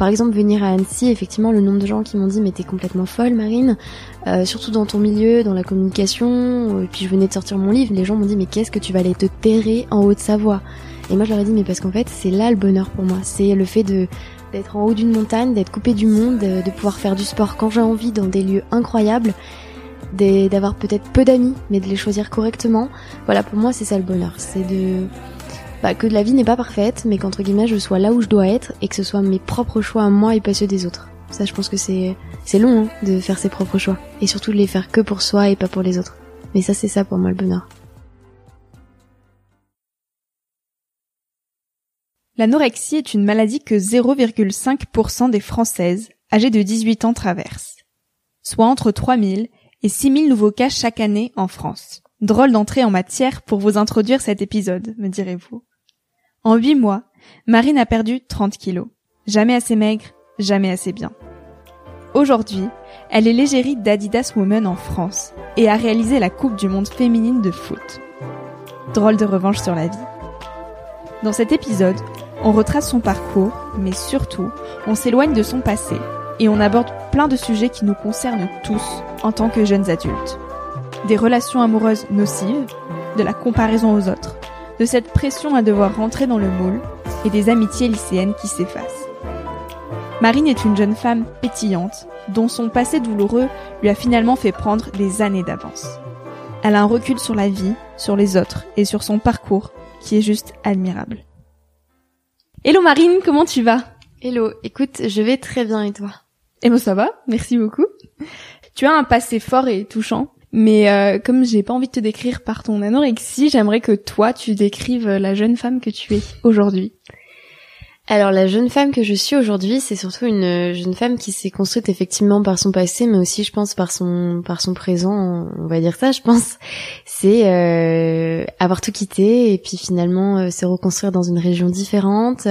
Par exemple, venir à Annecy, effectivement, le nombre de gens qui m'ont dit mais t'es complètement folle, Marine, euh, surtout dans ton milieu, dans la communication. Et puis je venais de sortir mon livre, les gens m'ont dit mais qu'est-ce que tu vas aller te terrer en Haute-Savoie? Et moi je leur ai dit mais parce qu'en fait c'est là le bonheur pour moi, c'est le fait d'être en haut d'une montagne, d'être coupé du monde, de, de pouvoir faire du sport quand j'ai envie dans des lieux incroyables, d'avoir peut-être peu d'amis, mais de les choisir correctement. Voilà, pour moi c'est ça le bonheur, c'est de bah, que la vie n'est pas parfaite, mais qu'entre guillemets je sois là où je dois être et que ce soit mes propres choix à moi et pas ceux des autres. Ça, je pense que c'est c'est long hein, de faire ses propres choix et surtout de les faire que pour soi et pas pour les autres. Mais ça, c'est ça pour moi le bonheur. L'anorexie est une maladie que 0,5% des Françaises âgées de 18 ans traversent, soit entre 3000 et 6000 nouveaux cas chaque année en France. Drôle d'entrée en matière pour vous introduire cet épisode, me direz-vous. En huit mois, Marine a perdu 30 kilos. Jamais assez maigre, jamais assez bien. Aujourd'hui, elle est l'égérie d'Adidas Women en France et a réalisé la Coupe du Monde féminine de foot. Drôle de revanche sur la vie. Dans cet épisode, on retrace son parcours, mais surtout, on s'éloigne de son passé et on aborde plein de sujets qui nous concernent tous en tant que jeunes adultes. Des relations amoureuses nocives, de la comparaison aux autres, de cette pression à devoir rentrer dans le moule et des amitiés lycéennes qui s'effacent. Marine est une jeune femme pétillante dont son passé douloureux lui a finalement fait prendre des années d'avance. Elle a un recul sur la vie, sur les autres et sur son parcours qui est juste admirable. Hello Marine, comment tu vas? Hello, écoute, je vais très bien et toi? Eh ben ça va, merci beaucoup. Tu as un passé fort et touchant mais euh, comme j'ai pas envie de te décrire par ton anorexie, j'aimerais que toi tu décrives la jeune femme que tu es aujourd'hui. Alors la jeune femme que je suis aujourd'hui, c'est surtout une jeune femme qui s'est construite effectivement par son passé, mais aussi je pense par son par son présent, on va dire ça, je pense. C'est euh, avoir tout quitté et puis finalement euh, se reconstruire dans une région différente,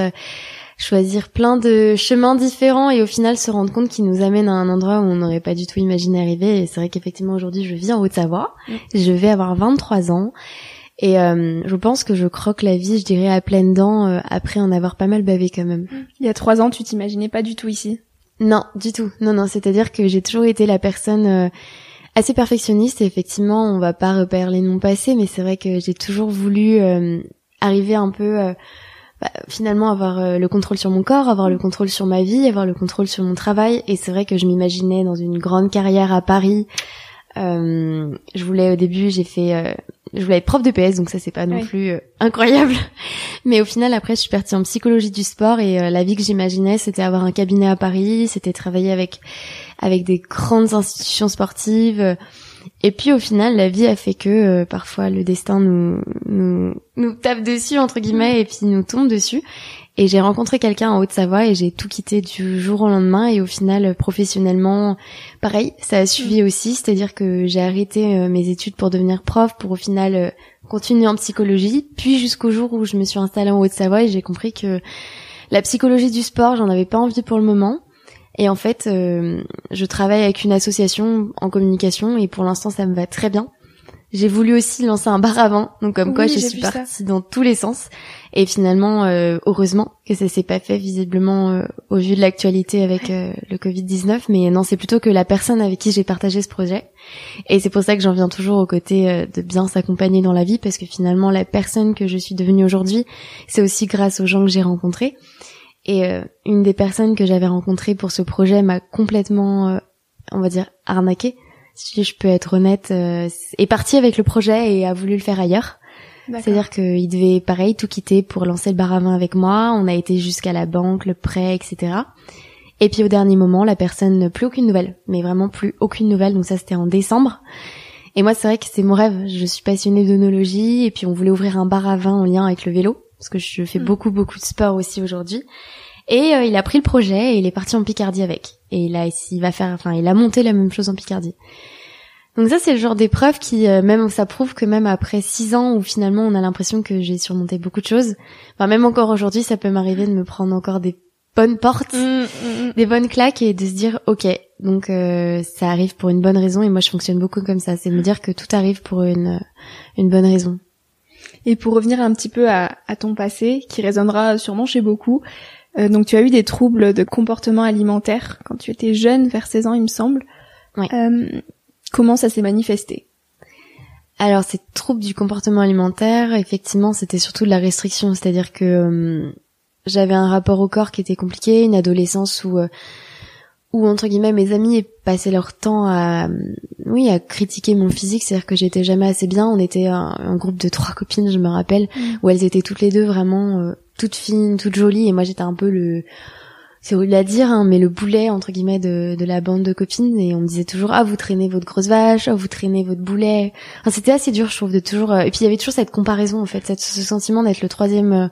choisir plein de chemins différents et au final se rendre compte qu'ils nous amènent à un endroit où on n'aurait pas du tout imaginé arriver. Et c'est vrai qu'effectivement aujourd'hui je vis en Haute-Savoie, mm. je vais avoir 23 ans et euh, je pense que je croque la vie, je dirais à pleines dents euh, après en avoir pas mal bavé quand même. Il y a trois ans, tu t'imaginais pas du tout ici? Non, du tout. Non, non. C'est-à-dire que j'ai toujours été la personne euh, assez perfectionniste et effectivement on va pas reparler mon passé mais c'est vrai que j'ai toujours voulu euh, arriver un peu euh, bah, finalement avoir euh, le contrôle sur mon corps avoir le contrôle sur ma vie avoir le contrôle sur mon travail. Et c'est vrai que je m'imaginais dans une grande carrière à Paris. Je voulais au début j'ai fait je voulais être prof de PS donc ça c'est pas non plus incroyable. Mais au final après je suis partie en psychologie du sport et la vie que j'imaginais c'était avoir un cabinet à Paris c'était travailler avec avec des grandes institutions sportives. Et puis au final, la vie a fait que euh, parfois le destin nous, nous nous tape dessus entre guillemets et puis nous tombe dessus. Et j'ai rencontré quelqu'un en Haute-Savoie et j'ai tout quitté du jour au lendemain. Et au final, professionnellement, pareil, ça a suivi mm. aussi. C'est-à-dire que j'ai arrêté euh, mes études pour devenir prof, pour au final euh, continuer en psychologie. Puis jusqu'au jour où je me suis installée en Haute-Savoie et j'ai compris que la psychologie du sport, j'en avais pas envie pour le moment. Et en fait, euh, je travaille avec une association en communication et pour l'instant, ça me va très bien. J'ai voulu aussi lancer un bar à vin, donc comme quoi je suis partie dans tous les sens. Et finalement, euh, heureusement que ça s'est pas fait visiblement euh, au vu de l'actualité avec le Covid-19. Mais non, c'est plutôt que la personne avec qui j'ai partagé ce projet. Et c'est pour ça que j'en viens toujours au côté de bien s'accompagner dans la vie, parce que finalement, la personne que je suis devenue aujourd'hui, c'est aussi grâce aux gens que j'ai rencontrés. Et euh, une des personnes que j'avais rencontrées pour ce projet m'a complètement, euh, on va dire, arnaqué, si je peux être honnête, euh, est parti avec le projet et a voulu le faire ailleurs. C'est-à-dire qu'il devait, pareil, tout quitter pour lancer le bar à vin avec moi. On a été jusqu'à la banque, le prêt, etc. Et puis au dernier moment, la personne, plus aucune nouvelle, mais vraiment plus aucune nouvelle. Donc ça, c'était en décembre. Et moi, c'est vrai que c'est mon rêve. Je suis passionnée d'onologie et puis on voulait ouvrir un bar à vin en lien avec le vélo parce que je fais mm. beaucoup beaucoup de sport aussi aujourd'hui. Et euh, il a pris le projet et il est parti en Picardie avec. Et il a il va faire enfin il a monté la même chose en Picardie. Donc ça c'est le genre d'épreuve qui euh, même ça prouve que même après six ans où finalement on a l'impression que j'ai surmonté beaucoup de choses, enfin même encore aujourd'hui ça peut m'arriver de me prendre encore des bonnes portes, mm, mm, des bonnes claques et de se dire ok donc euh, ça arrive pour une bonne raison et moi je fonctionne beaucoup comme ça, c'est de me dire que tout arrive pour une une bonne raison. Et pour revenir un petit peu à, ton passé, qui résonnera sûrement chez beaucoup, euh, donc tu as eu des troubles de comportement alimentaire quand tu étais jeune, vers 16 ans il me semble. Euh, comment ça s'est manifesté? Alors ces troubles du comportement alimentaire, effectivement c'était surtout de la restriction, c'est-à-dire que euh, j'avais un rapport au corps qui était compliqué, une adolescence où où entre guillemets mes amis passaient leur temps à oui à critiquer mon physique. C'est à dire que j'étais jamais assez bien. On était un, groupe de trois copines je me rappelle mm. où elles étaient toutes les deux vraiment euh, toutes fines toutes jolies et moi j'étais un peu le c'est horrible à dire hein, mais le boulet entre guillemets de, de la bande de copines et on me disait toujours ah vous traînez votre grosse vache ah vous traînez votre boulet enfin, c'était assez dur je trouve de toujours euh, et puis il y avait toujours cette comparaison en fait ce sentiment d'être le troisième euh,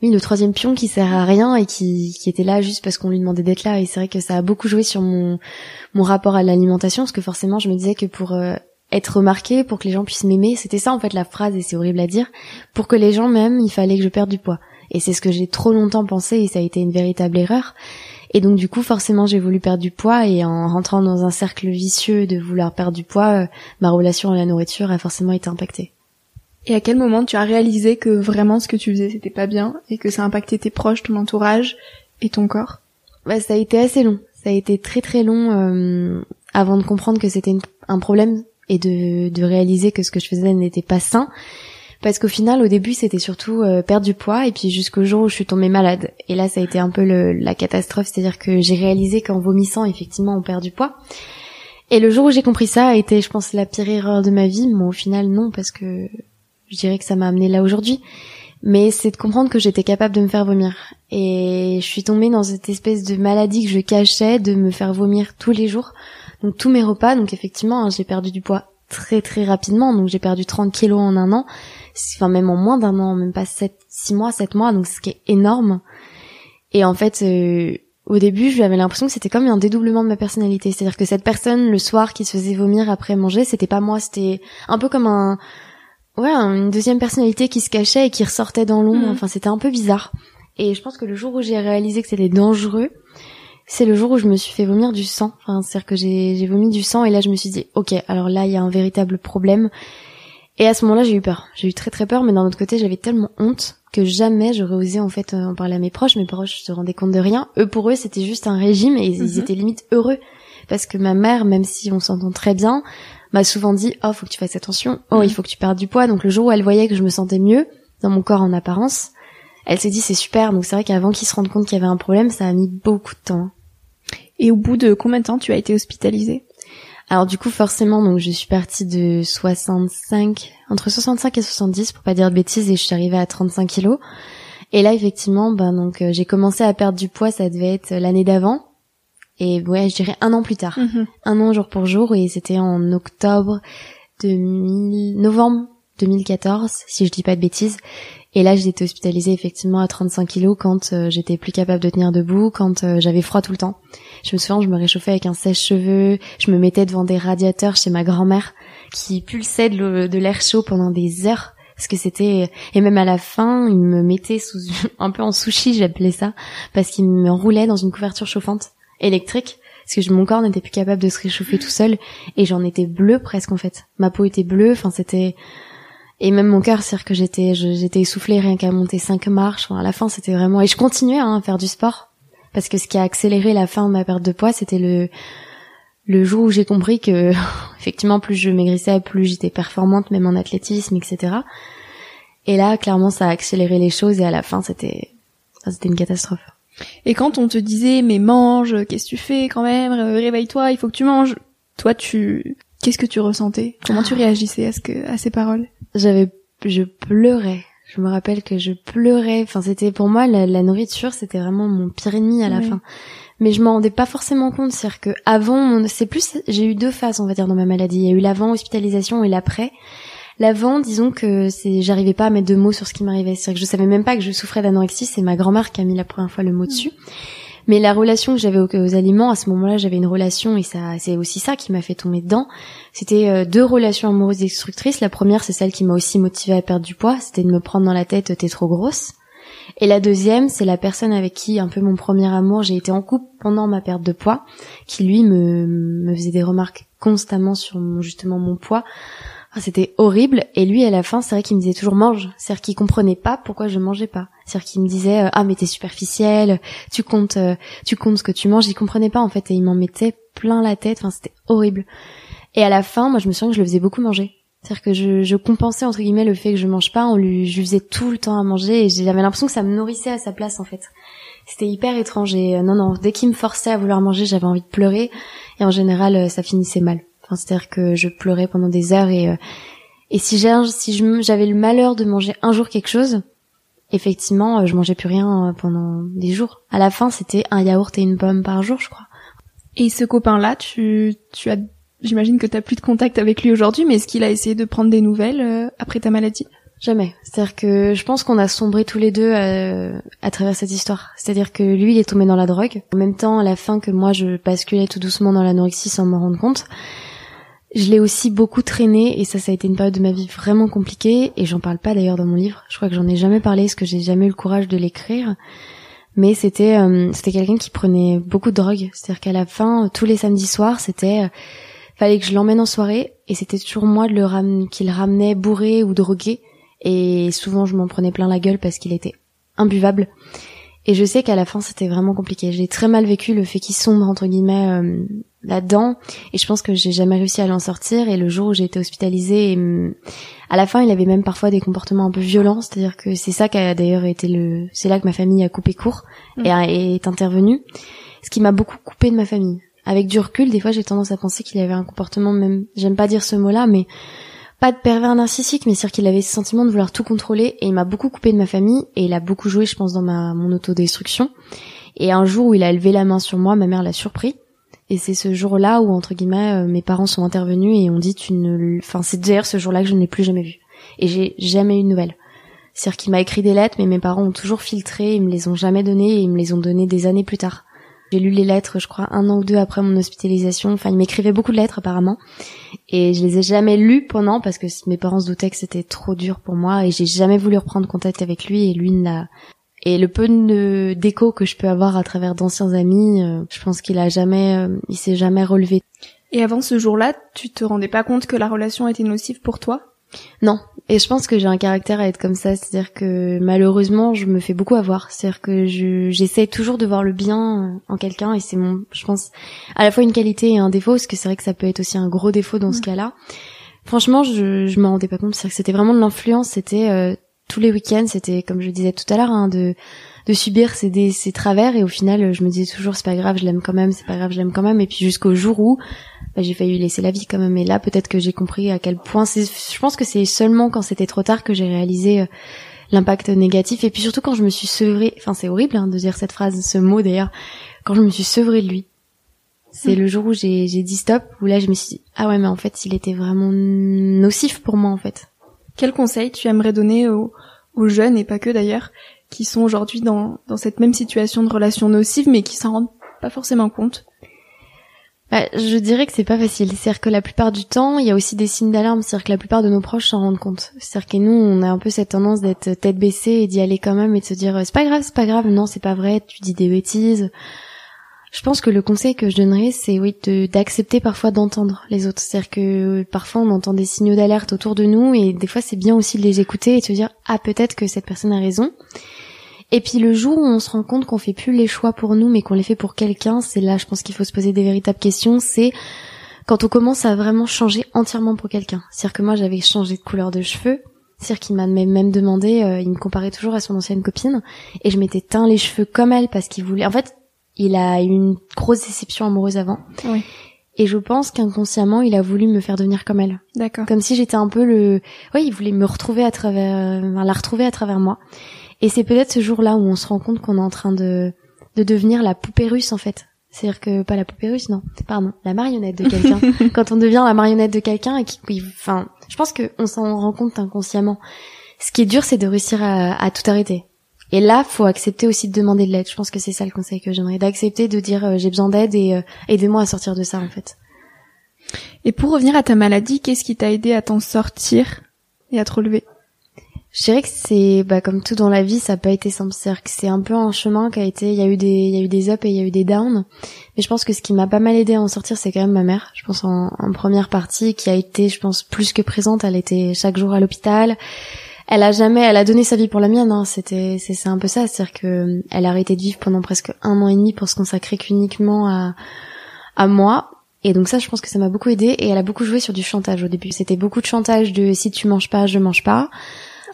oui, le troisième pion qui sert à rien et qui, qui était là juste parce qu'on lui demandait d'être là. Et c'est vrai que ça a beaucoup joué sur mon, mon rapport à l'alimentation, parce que forcément, je me disais que pour euh, être remarqué, pour que les gens puissent m'aimer, c'était ça en fait la phrase, et c'est horrible à dire, pour que les gens m'aiment, il fallait que je perde du poids. Et c'est ce que j'ai trop longtemps pensé, et ça a été une véritable erreur. Et donc du coup, forcément, j'ai voulu perdre du poids, et en rentrant dans un cercle vicieux de vouloir perdre du poids, euh, ma relation à la nourriture a forcément été impactée. Et à quel moment tu as réalisé que vraiment ce que tu faisais c'était pas bien et que ça impactait tes proches, ton entourage et ton corps? Bah ça a été assez long. Ça a été très très long euh, avant de comprendre que c'était un problème et de, de réaliser que ce que je faisais n'était pas sain. Parce qu'au final, au début, c'était surtout euh, perdre du poids, et puis jusqu'au jour où je suis tombée malade. Et là, ça a été un peu le, la catastrophe, c'est-à-dire que j'ai réalisé qu'en vomissant, effectivement, on perd du poids. Et le jour où j'ai compris ça a été, je pense, la pire erreur de ma vie. Mais au final, non, parce que je dirais que ça m'a amené là aujourd'hui. Mais c'est de comprendre que j'étais capable de me faire vomir. Et je suis tombée dans cette espèce de maladie que je cachais de me faire vomir tous les jours. Donc tous mes repas, donc effectivement, hein, j'ai perdu du poids très très rapidement. Donc j'ai perdu 30 kilos en un an. Enfin même en moins d'un an, même pas 7, 6 mois, 7 mois, donc ce qui est énorme. Et en fait, euh, au début, j'avais l'impression que c'était comme un dédoublement de ma personnalité. C'est-à-dire que cette personne, le soir, qui se faisait vomir après manger, c'était pas moi, c'était un peu comme un, ouais, une deuxième personnalité qui se cachait et qui ressortait dans l'ombre. Mm. Enfin, c'était un peu bizarre. Et je pense que le jour où j'ai réalisé que c'était dangereux, c'est le jour où je me suis fait vomir du sang. Enfin, c'est-à-dire que j'ai vomi du sang et là je me suis dit, ok, alors là il y a un véritable problème. Et à ce moment-là j'ai eu peur. J'ai eu très très peur, mais d'un autre côté j'avais tellement honte que jamais j'aurais osé en fait en parler à mes proches. Mes proches se rendaient compte de rien. Eux pour eux c'était juste un régime et ils mm-hmm. étaient limite heureux parce que ma mère, même si on s'entend très bien, m'a souvent dit oh faut que tu fasses attention, oh il mm. faut que tu perdes du poids. Donc le jour où elle voyait que je me sentais mieux dans mon corps en apparence, elle s'est dit c'est super. Donc c'est vrai qu'avant qu'il se rende compte qu'il y avait un problème, ça a mis beaucoup de temps. Et au bout de combien de temps tu as été hospitalisée? Alors du coup forcément donc je suis partie de 65 entre 65 et 70 pour pas dire de bêtises et je suis arrivée à 35 kilos. Et là effectivement ben donc euh, j'ai commencé à perdre du poids ça devait être l'année d'avant et ouais je dirais un an plus tard mhm. un an jour pour jour et c'était en octobre 2000 novembre 2014 si je dis pas de bêtises et là, été hospitalisée effectivement à 35 kilos quand euh, j'étais plus capable de tenir debout, quand euh, j'avais froid tout le temps. Je me souviens, je me réchauffais avec un sèche-cheveux, je me mettais devant des radiateurs chez ma grand-mère qui pulsait de l'air chaud pendant des heures parce que c'était et même à la fin, il me mettait sous un peu en sushi, j'appelais ça, parce qu'il me roulait dans une couverture chauffante électrique parce que mon corps n'était plus capable de se réchauffer tout seul et j'en étais bleue presque en fait. Ma peau était bleue, enfin c'était et même mon cœur c'est-à-dire que j'étais j'étais essoufflée rien qu'à monter cinq marches. Enfin, à la fin c'était vraiment et je continuais hein, à faire du sport. Parce que ce qui a accéléré la fin de ma perte de poids c'était le le jour où j'ai compris que effectivement plus je maigrissais plus j'étais performante même en athlétisme etc et là clairement ça a accéléré les choses et à la fin c'était c'était une catastrophe. Et quand on te disait mais mange qu'est-ce que tu fais quand même réveille-toi il faut que tu manges toi tu qu'est-ce que tu ressentais? Comment tu réagissais à ce que à ces paroles? J'avais, je pleurais. Je me rappelle que je pleurais. Enfin, c'était pour moi la, nourriture, c'était vraiment mon pire ennemi à la fin. Mais je m'en rendais pas forcément compte, c'est-à-dire que avant, c'est plus, j'ai eu deux phases, on va dire, dans ma maladie. Il y a eu l'avant hospitalisation et l'après. L'avant, disons que c'est, j'arrivais pas à mettre de mots sur ce qui m'arrivait. C'est-à-dire que je savais même pas que je souffrais d'anorexie. C'est ma grand-mère qui a mis la première fois le mot dessus. Mais la relation que j'avais aux, aliments, à ce moment-là, j'avais une relation et ça, c'est aussi ça qui m'a fait tomber dedans. C'était euh, deux relations amoureuses destructrices. La première, c'est celle qui m'a aussi motivée à perdre du poids. C'était de me prendre dans la tête, t'es trop grosse. Et la deuxième, c'est la personne avec qui, un peu mon premier amour, j'ai été en couple pendant ma perte de poids, qui lui me, faisait des remarques constamment sur justement mon poids, ah, c'était horrible. Et lui, à la fin, c'est vrai qu'il me disait toujours mange. C'est-à-dire qu'il comprenait pas pourquoi je mangeais pas. C'est-à-dire qu'il me disait euh, ah mais t'es superficielle, tu comptes, euh, tu comptes ce que tu manges. Il comprenait pas en fait et il m'en mettait plein la tête. Enfin, c'était horrible. Et à la fin, moi, je me souviens que je le faisais beaucoup manger. C'est-à-dire que je, je, compensais entre guillemets le fait que je mange pas, on lui, je lui faisais tout le temps à manger et j'avais l'impression que ça me nourrissait à sa place en fait. C'était hyper étrange et euh, non non, dès qu'il me forçait à vouloir manger, j'avais envie de pleurer et en général ça finissait mal c'est-à-dire que je pleurais pendant des heures et euh, et si j'ai si j'avais le malheur de manger un jour quelque chose, effectivement, euh, je mangeais plus rien euh, pendant des jours. À la fin, c'était un yaourt et une pomme par jour, je crois. Et ce copain-là, tu tu as j'imagine que tu as plus de contact avec lui aujourd'hui, mais est-ce qu'il a essayé de prendre des nouvelles après ta maladie? Jamais. C'est-à-dire que je pense qu'on a sombré tous les deux euh, à travers cette histoire. C'est-à-dire que lui, il est tombé dans la drogue. En même temps, à la fin que moi, je basculais tout doucement dans l'anorexie sans m'en rendre compte. Je l'ai aussi beaucoup traîné et ça, ça a été une période de ma vie vraiment compliquée et j'en parle pas d'ailleurs dans mon livre. Je crois que j'en ai jamais parlé parce que j'ai jamais eu le courage de l'écrire. Mais c'était euh, c'était quelqu'un qui prenait beaucoup de drogue. C'est-à-dire qu'à la fin, tous les samedis soirs, c'était euh, fallait que je l'emmène en soirée et c'était toujours moi de le ram qui le ramenait bourré ou drogué et souvent je m'en prenais plein la gueule parce qu'il était imbuvable. Et je sais qu'à la fin c'était vraiment compliqué. J'ai très mal vécu le fait qu'il sombre entre guillemets euh, là-dedans. Et je pense que j'ai jamais réussi à l'en sortir. Et le jour où j'ai été hospitalisée mm, à la fin il avait même parfois des comportements un peu violents. C'est-à-dire que c'est ça qui a d'ailleurs été le c'est là que ma famille a coupé court mm. et est intervenue. Ce qui m'a beaucoup coupé de ma famille. Avec du recul des fois j'ai tendance à penser qu'il avait un comportement même j'aime pas dire ce mot-là mais pas de pervers narcissique mais c'est-à-dire qu'il avait ce sentiment de vouloir tout contrôler et il m'a beaucoup coupé de ma famille et il a beaucoup joué je pense dans ma mon autodestruction. Et un jour où il a levé la main sur moi ma mère l'a surpris et c'est ce jour-là où entre guillemets euh, mes parents sont intervenus et ont dit tu ne, enfin c'est d'ailleurs ce jour-là que je ne l'ai plus jamais vu. Et j'ai jamais eu de nouvelles. C'est-à-dire qu'il m'a écrit des lettres, mais mes parents ont toujours filtré, ils me les ont jamais données et ils me les ont données des années plus tard. J'ai lu les lettres, je crois, un an ou deux après mon hospitalisation. Enfin, il m'écrivait beaucoup de lettres apparemment, et je les ai jamais lues pendant parce que mes parents se doutaient que c'était trop dur pour moi et j'ai jamais voulu reprendre contact avec lui et lui n'a et le peu de d'écho que je peux avoir à travers d'anciens amis, euh, je pense qu'il a jamais, euh, il s'est jamais relevé. Et avant ce jour-là, tu te rendais pas compte que la relation était nocive pour toi? Non, Et je pense que j'ai un caractère à être comme ça, c'est-à-dire que malheureusement, je me fais beaucoup avoir. C'est-à-dire que je, j'essaie toujours de voir le bien en quelqu'un et c'est mon, je pense, à la fois une qualité et un défaut, parce que c'est vrai que ça peut être aussi un gros défaut dans ce cas-là. Franchement, je, je m'en rendais pas compte. C'est-à-dire que c'était vraiment de l'influence. C'était euh, tous les week-ends, c'était comme je disais tout à l'heure, hein, de de subir ces, ces travers et au final, je me disais toujours c'est pas grave, je l'aime quand même, c'est pas grave, je l'aime quand même. Et puis jusqu'au jour où bah, j'ai failli laisser la vie quand même. Et là, peut-être que j'ai compris à quel point. C'est, je pense que c'est seulement quand c'était trop tard que j'ai réalisé euh, l'impact négatif. Et puis surtout quand je me suis sevrée. Enfin, c'est horrible hein, de dire cette phrase, ce mot d'ailleurs. Quand je me suis sevrée de lui. C'est mm. le jour où j'ai, j'ai dit stop, où là je me suis dit ah ouais mais en fait il était vraiment nocif pour moi en fait. Quel conseil tu aimerais donner aux, aux jeunes et pas que d'ailleurs qui sont aujourd'hui dans, dans cette même situation de relation nocive mais qui s'en rendent pas forcément compte bah, je dirais que c'est pas facile. C'est-à-dire que la plupart du temps, il y a aussi des signes d'alarme. C'est-à-dire que la plupart de nos proches s'en rendent compte. C'est-à-dire que nous, on a un peu cette tendance d'être tête baissée et d'y aller quand même et de se dire c'est pas grave, c'est pas grave, non, c'est pas vrai, tu dis des bêtises. Je pense que le conseil que je donnerais, c'est oui d'accepter parfois d'entendre les autres. C'est-à-dire que parfois on entend des signaux d'alerte autour de nous et des fois c'est bien aussi de les écouter et de se dire ah peut-être que cette personne a raison. Et puis le jour où on se rend compte qu'on fait plus les choix pour nous, mais qu'on les fait pour quelqu'un, c'est là, je pense qu'il faut se poser des véritables questions. C'est quand on commence à vraiment changer entièrement pour quelqu'un. C'est-à-dire que moi, j'avais changé de couleur de cheveux. C'est-à-dire qu'il m'a même demandé, euh, il me comparait toujours à son ancienne copine, et je m'étais teint les cheveux comme elle parce qu'il voulait. En fait, il a eu une grosse déception amoureuse avant. Oui. Et je pense qu'inconsciemment, il a voulu me faire devenir comme elle. D'accord. Comme si j'étais un peu le, oui, il voulait me retrouver à travers, enfin, la retrouver à travers moi. Et c'est peut-être ce jour-là où on se rend compte qu'on est en train de, de devenir la poupée russe, en fait. C'est-à-dire que, pas la poupée russe, non. Pardon, la marionnette de quelqu'un. Quand on devient la marionnette de quelqu'un et qui, enfin, je pense qu'on s'en rend compte inconsciemment. Ce qui est dur, c'est de réussir à, à, tout arrêter. Et là, faut accepter aussi de demander de l'aide. Je pense que c'est ça le conseil que j'aimerais, d'accepter de dire euh, j'ai besoin d'aide et euh, aidez-moi à sortir de ça, en fait. Et pour revenir à ta maladie, qu'est-ce qui t'a aidé à t'en sortir et à te relever? Je dirais que c'est bah comme tout dans la vie, ça n'a pas été simple. C'est que c'est un peu un chemin qui a été, il y a eu des, il y a eu des ups et il y a eu des downs. Mais je pense que ce qui m'a pas mal aidé à en sortir, c'est quand même ma mère. Je pense en, première partie, qui a été, je pense, plus que présente. Elle était chaque jour à l'hôpital. Elle a jamais, elle a donné sa vie pour la mienne. Hein. C'était, c'est, un peu ça. C'est-à-dire que elle a arrêté de vivre pendant presque un an et demi pour se consacrer qu'uniquement à, à moi. Et donc ça, je pense que ça m'a beaucoup aidé. Et elle a beaucoup joué sur du chantage au début. C'était beaucoup de chantage de si tu manges pas, je mange pas.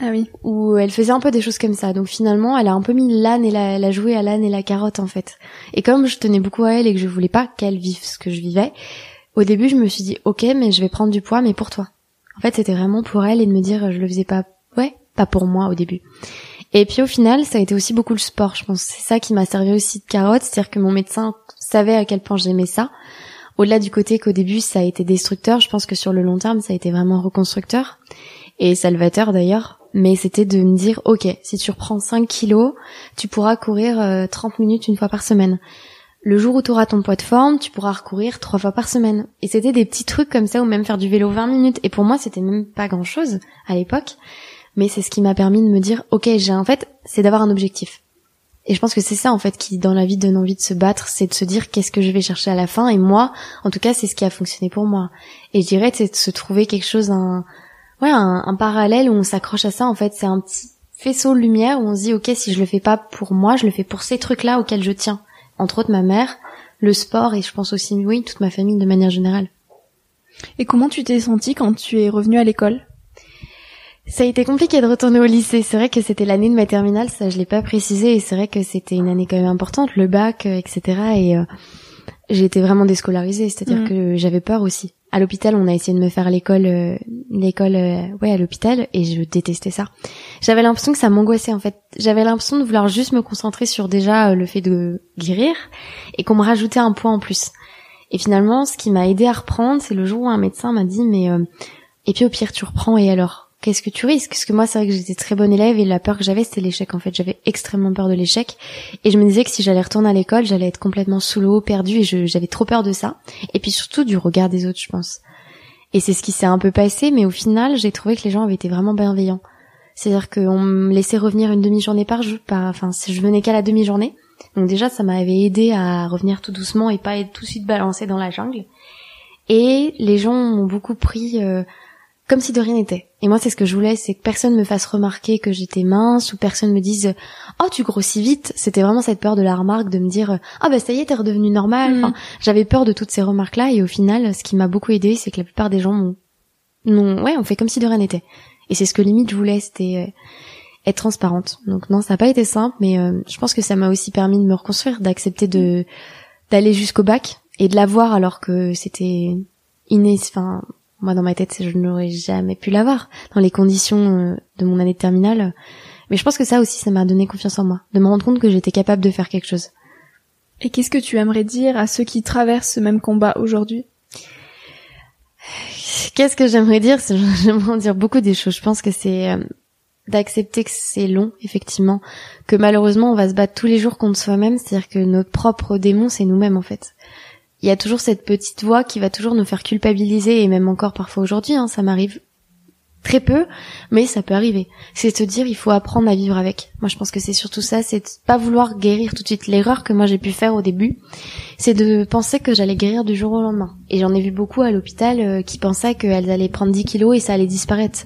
Ah oui. Où elle faisait un peu des choses comme ça. Donc finalement, elle a un peu mis l'âne et la, elle a joué à l'âne et la carotte en fait. Et comme je tenais beaucoup à elle et que je voulais pas qu'elle vive ce que je vivais, au début je me suis dit ok, mais je vais prendre du poids, mais pour toi. En fait, c'était vraiment pour elle et de me dire je le faisais pas, pas pour moi au début. Et puis au final, ça a été aussi beaucoup le sport. Je pense c'est ça qui m'a servi aussi de carotte, c'est-à-dire que mon médecin savait à quel point j'aimais ça. Au-delà du côté qu'au début ça a été destructeur, je pense que sur le long terme ça a été vraiment reconstructeur et salvateur d'ailleurs mais c'était de me dire ok si tu reprends 5 kilos tu pourras courir 30 euh, minutes une fois par semaine le jour où tu auras ton poids de forme tu pourras recourir trois fois par semaine et c'était des petits trucs comme ça ou même faire du vélo 20 minutes et pour moi c'était même pas grand chose à l'époque mais c'est ce qui m'a permis de me dire ok j'ai en fait c'est d'avoir un objectif et je pense que c'est ça en fait qui dans la vie donne envie de se battre, c'est de se dire qu'est-ce que je vais chercher à la fin? Et moi, en tout cas, c'est ce qui a fonctionné pour moi. Et je dirais c'est de se trouver quelque chose, un, ouais, un, parallèle où on s'accroche à ça. En fait, c'est un petit faisceau de lumière où on se dit, ok, si je le fais pas pour moi, je le fais pour ces trucs-là auxquels je tiens. Entre autres, ma mère, le sport et je pense aussi, oui, toute ma famille de manière générale. Et comment tu t'es sentie quand tu es revenue à l'école? Ça a été compliqué de retourner au lycée. C'est vrai que c'était l'année de ma terminale, ça je l'ai pas précisé, et c'est vrai que c'était une année quand même importante, le bac, euh, etc. Et euh, j'ai été vraiment déscolarisée, c'est-à-dire mm. que j'avais peur aussi à l'hôpital, on a essayé de me faire l'école, euh, l'école, euh, ouais, à l'hôpital, et je détestais ça. J'avais l'impression que ça m'angoissait en fait. J'avais l'impression de vouloir juste me concentrer sur déjà euh, le fait de guérir et qu'on me rajoutait un point en plus. Et finalement, ce qui m'a aidé à reprendre, c'est le jour où un médecin m'a dit, mais et puis au pire tu reprends et alors? Qu'est-ce que tu risques? Parce que moi, c'est vrai que j'étais très bonne élève et la peur que j'avais, c'était l'échec. En fait, j'avais extrêmement peur de l'échec et je me disais que si j'allais retourner à l'école, j'allais être complètement sous l'eau, perdue et j'avais trop peur de ça. Et puis surtout du regard des autres, je pense. Et c'est ce qui s'est un peu passé, mais au final, j'ai trouvé que les gens avaient été vraiment bienveillants. C'est-à-dire qu'on me laissait revenir une demi-journée par jour, par, enfin, si je venais qu'à la demi-journée. Donc déjà, ça m'avait aidé à revenir tout doucement et pas être tout de suite balancé dans la jungle. Et les gens m'ont beaucoup pris euh, comme si de rien n'était. Et moi, c'est ce que je voulais, c'est que personne me fasse remarquer que j'étais mince ou personne me dise "Oh, tu grossis vite." C'était vraiment cette peur de la remarque de me dire "Ah bah ça y est, t'es redevenu normal." Enfin, j'avais peur de toutes ces remarques-là et au final, ce qui m'a beaucoup aidé, c'est que la plupart des gens m'ont non, ouais, on fait comme si de rien n'était. Et c'est ce que limite je voulais, c'était euh, être transparente. Donc non, ça n'a pas été simple, mais euh, je pense que ça m'a aussi permis de me reconstruire, d'accepter de d'aller jusqu'au bac et de l'avoir alors que c'était inné. Enfin, moi dans ma tête, je n'aurais jamais pu l'avoir dans les conditions euh, de mon année de terminale. Mais je pense que ça aussi, ça m'a donné confiance en moi, de me rendre compte que j'étais capable de faire quelque chose. Et qu'est-ce que tu aimerais dire à ceux qui traversent ce même combat aujourd'hui? Qu'est-ce que j'aimerais dire? J'aimerais en dire beaucoup des choses. Je pense que c'est euh, d'accepter que c'est long, effectivement, que malheureusement on va se battre tous les jours contre soi-même, c'est-à-dire que notre propre démon, c'est nous-mêmes en fait. Il y a toujours cette petite voix qui va toujours nous faire culpabiliser, et même encore parfois aujourd'hui, hein, ça m'arrive très peu, mais ça peut arriver. C'est se dire, il faut apprendre à vivre avec. Moi, je pense que c'est surtout ça, c'est de pas vouloir guérir tout de suite. L'erreur que moi j'ai pu faire au début, c'est de penser que j'allais guérir du jour au lendemain. Et j'en ai vu beaucoup à l'hôpital euh, qui pensaient qu'elles allaient prendre 10 kilos et ça allait disparaître.